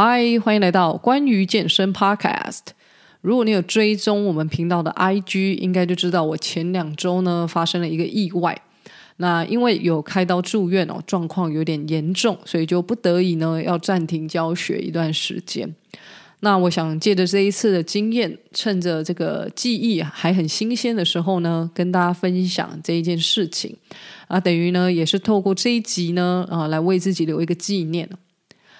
嗨，欢迎来到关于健身 Podcast。如果你有追踪我们频道的 IG，应该就知道我前两周呢发生了一个意外。那因为有开刀住院哦，状况有点严重，所以就不得已呢要暂停教学一段时间。那我想借着这一次的经验，趁着这个记忆还很新鲜的时候呢，跟大家分享这一件事情啊，等于呢也是透过这一集呢啊来为自己留一个纪念。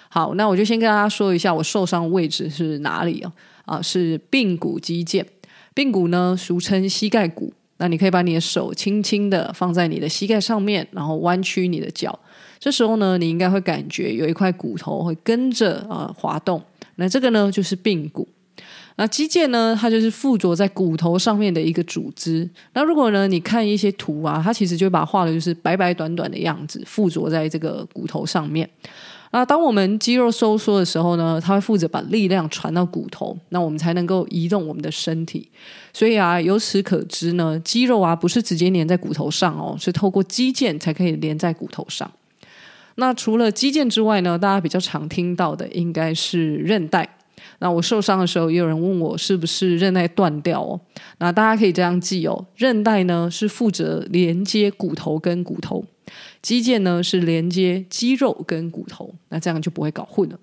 好，那我就先跟大家说一下我受伤位置是哪里哦，啊，是髌骨肌腱，髌骨呢俗称膝盖骨。那你可以把你的手轻轻的放在你的膝盖上面，然后弯曲你的脚，这时候呢，你应该会感觉有一块骨头会跟着啊、呃、滑动。那这个呢，就是髌骨。那肌腱呢，它就是附着在骨头上面的一个组织。那如果呢，你看一些图啊，它其实就把它画的就是白白短短的样子，附着在这个骨头上面。那当我们肌肉收缩的时候呢，它会负责把力量传到骨头，那我们才能够移动我们的身体。所以啊，由此可知呢，肌肉啊不是直接粘在骨头上哦，是透过肌腱才可以连在骨头上。那除了肌腱之外呢，大家比较常听到的应该是韧带。那我受伤的时候，也有人问我是不是韧带断掉哦。那大家可以这样记哦，韧带呢是负责连接骨头跟骨头，肌腱呢是连接肌肉跟骨头。那这样就不会搞混了。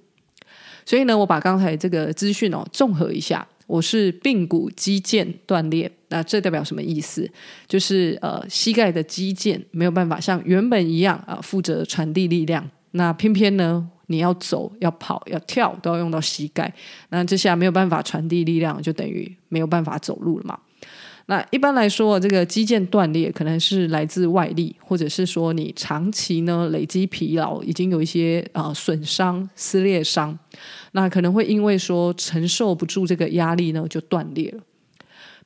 所以呢，我把刚才这个资讯哦综合一下，我是髌骨肌腱断裂。那这代表什么意思？就是呃，膝盖的肌腱没有办法像原本一样啊，负责传递力量。那偏偏呢，你要走、要跑、要跳，都要用到膝盖。那这下没有办法传递力量，就等于没有办法走路了嘛。那一般来说，这个肌腱断裂可能是来自外力，或者是说你长期呢累积疲劳，已经有一些啊、损伤、撕裂伤，那可能会因为说承受不住这个压力呢，就断裂了。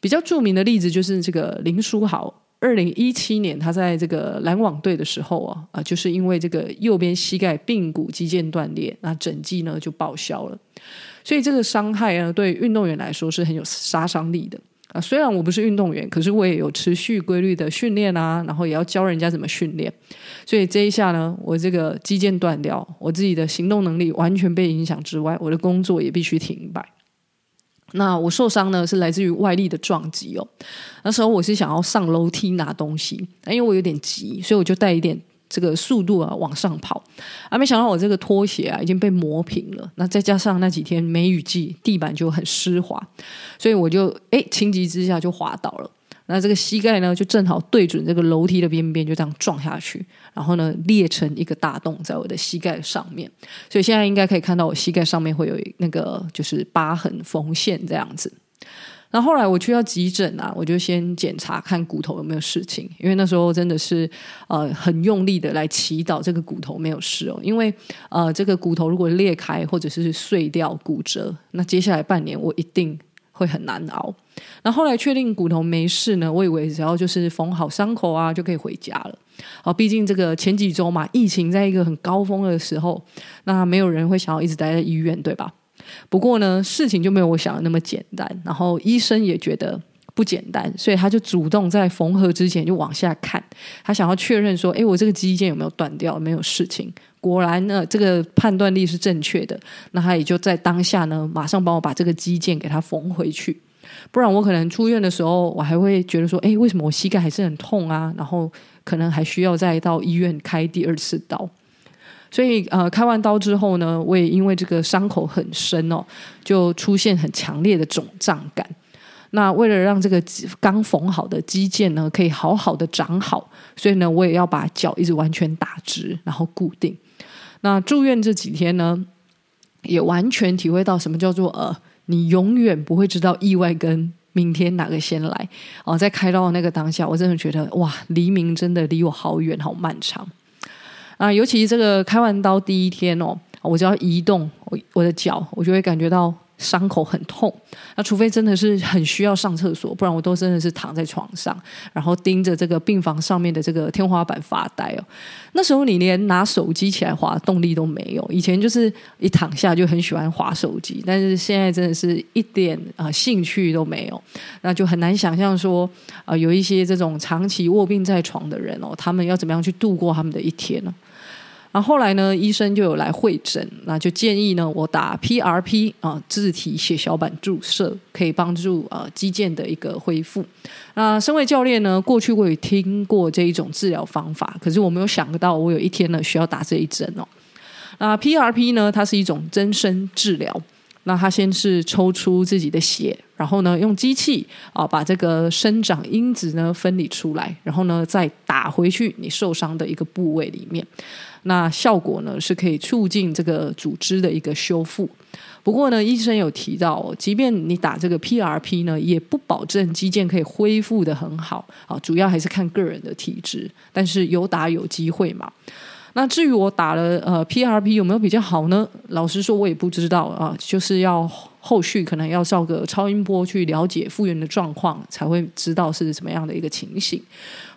比较著名的例子就是这个林书豪，二零一七年他在这个篮网队的时候啊，啊，就是因为这个右边膝盖髌骨肌腱断裂，那整季呢就报销了。所以这个伤害呢，对运动员来说是很有杀伤力的啊。虽然我不是运动员，可是我也有持续规律的训练啊，然后也要教人家怎么训练。所以这一下呢，我这个肌腱断掉，我自己的行动能力完全被影响之外，我的工作也必须停摆。那我受伤呢，是来自于外力的撞击哦。那时候我是想要上楼梯拿东西，因为我有点急，所以我就带一点这个速度啊往上跑。啊，没想到我这个拖鞋啊已经被磨平了。那再加上那几天梅雨季，地板就很湿滑，所以我就哎情急之下就滑倒了。那这个膝盖呢，就正好对准这个楼梯的边边，就这样撞下去，然后呢裂成一个大洞在我的膝盖上面，所以现在应该可以看到我膝盖上面会有那个就是疤痕缝线这样子。那后来我去到急诊啊，我就先检查看骨头有没有事情，因为那时候真的是呃很用力的来祈祷这个骨头没有事哦，因为呃这个骨头如果裂开或者是碎掉骨折，那接下来半年我一定会很难熬。那后来确定骨头没事呢，我以为只要就是缝好伤口啊，就可以回家了。好，毕竟这个前几周嘛，疫情在一个很高峰的时候，那没有人会想要一直待在医院，对吧？不过呢，事情就没有我想的那么简单。然后医生也觉得不简单，所以他就主动在缝合之前就往下看，他想要确认说，诶，我这个肌腱有没有断掉，没有事情。果然呢，这个判断力是正确的。那他也就在当下呢，马上帮我把这个肌腱给他缝回去。不然我可能出院的时候，我还会觉得说，哎，为什么我膝盖还是很痛啊？然后可能还需要再到医院开第二次刀。所以呃，开完刀之后呢，我也因为这个伤口很深哦，就出现很强烈的肿胀感。那为了让这个刚缝好的肌腱呢，可以好好的长好，所以呢，我也要把脚一直完全打直，然后固定。那住院这几天呢，也完全体会到什么叫做呃。你永远不会知道意外跟明天哪个先来哦。在开刀的那个当下，我真的觉得哇，黎明真的离我好远，好漫长啊！尤其这个开完刀第一天哦，我只要移动我我的脚，我就会感觉到。伤口很痛，那除非真的是很需要上厕所，不然我都真的是躺在床上，然后盯着这个病房上面的这个天花板发呆哦。那时候你连拿手机起来滑动力都没有，以前就是一躺下就很喜欢滑手机，但是现在真的是一点啊、呃、兴趣都没有，那就很难想象说啊、呃、有一些这种长期卧病在床的人哦，他们要怎么样去度过他们的一天呢？然后后来呢，医生就有来会诊，那就建议呢，我打 PRP 啊，自体血小板注射，可以帮助啊肌腱的一个恢复。那身为教练呢，过去我也听过这一种治疗方法，可是我没有想到我有一天呢需要打这一针哦。那 PRP 呢，它是一种增生治疗。那它先是抽出自己的血，然后呢，用机器啊把这个生长因子呢分离出来，然后呢再打回去你受伤的一个部位里面。那效果呢是可以促进这个组织的一个修复。不过呢，医生有提到，即便你打这个 PRP 呢，也不保证肌腱可以恢复得很好啊，主要还是看个人的体质。但是有打有机会嘛。那至于我打了呃 PRP 有没有比较好呢？老实说，我也不知道啊，就是要后续可能要照个超音波去了解复原的状况，才会知道是什么样的一个情形。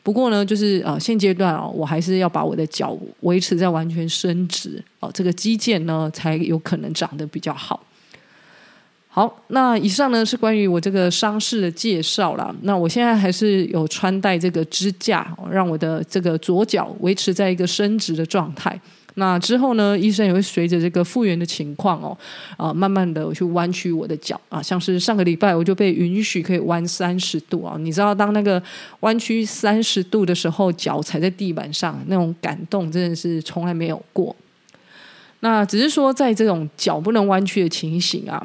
不过呢，就是呃现阶段啊，我还是要把我的脚维持在完全伸直哦，这个肌腱呢才有可能长得比较好。好，那以上呢是关于我这个伤势的介绍啦。那我现在还是有穿戴这个支架，让我的这个左脚维持在一个伸直的状态。那之后呢，医生也会随着这个复原的情况哦，啊，慢慢的去弯曲我的脚啊。像是上个礼拜我就被允许可以弯三十度啊。你知道，当那个弯曲三十度的时候，脚踩在地板上那种感动，真的是从来没有过。那只是说，在这种脚不能弯曲的情形啊。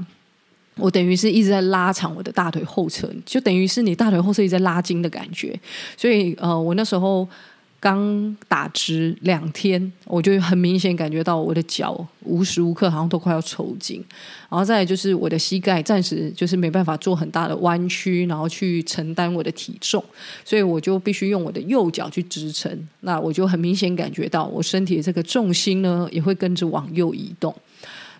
我等于是一直在拉长我的大腿后侧，就等于是你大腿后侧一直在拉筋的感觉。所以，呃，我那时候刚打直两天，我就很明显感觉到我的脚无时无刻好像都快要抽筋。然后再就是我的膝盖暂时就是没办法做很大的弯曲，然后去承担我的体重，所以我就必须用我的右脚去支撑。那我就很明显感觉到我身体的这个重心呢，也会跟着往右移动。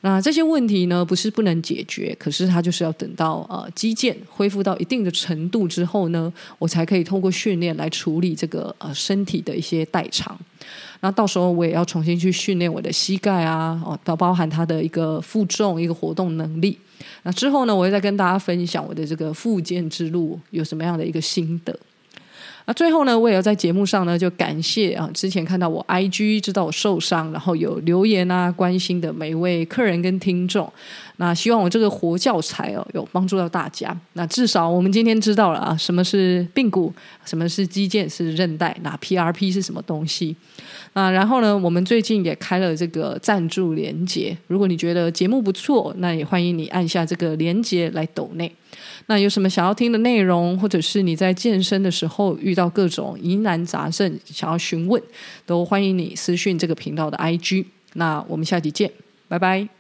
那这些问题呢，不是不能解决，可是它就是要等到呃肌腱恢复到一定的程度之后呢，我才可以通过训练来处理这个呃身体的一些代偿。那到时候我也要重新去训练我的膝盖啊，哦，包包含它的一个负重、一个活动能力。那之后呢，我会再跟大家分享我的这个复健之路有什么样的一个心得。那最后呢，我也要在节目上呢，就感谢啊，之前看到我 IG 知道我受伤，然后有留言啊关心的每一位客人跟听众。那希望我这个活教材哦，有帮助到大家。那至少我们今天知道了啊，什么是髌骨，什么是肌腱，是韧带，那 PRP 是什么东西？啊，然后呢，我们最近也开了这个赞助连接，如果你觉得节目不错，那也欢迎你按下这个连接来抖内。那有什么想要听的内容，或者是你在健身的时候遇到各种疑难杂症想要询问，都欢迎你私讯这个频道的 IG。那我们下集见，拜拜。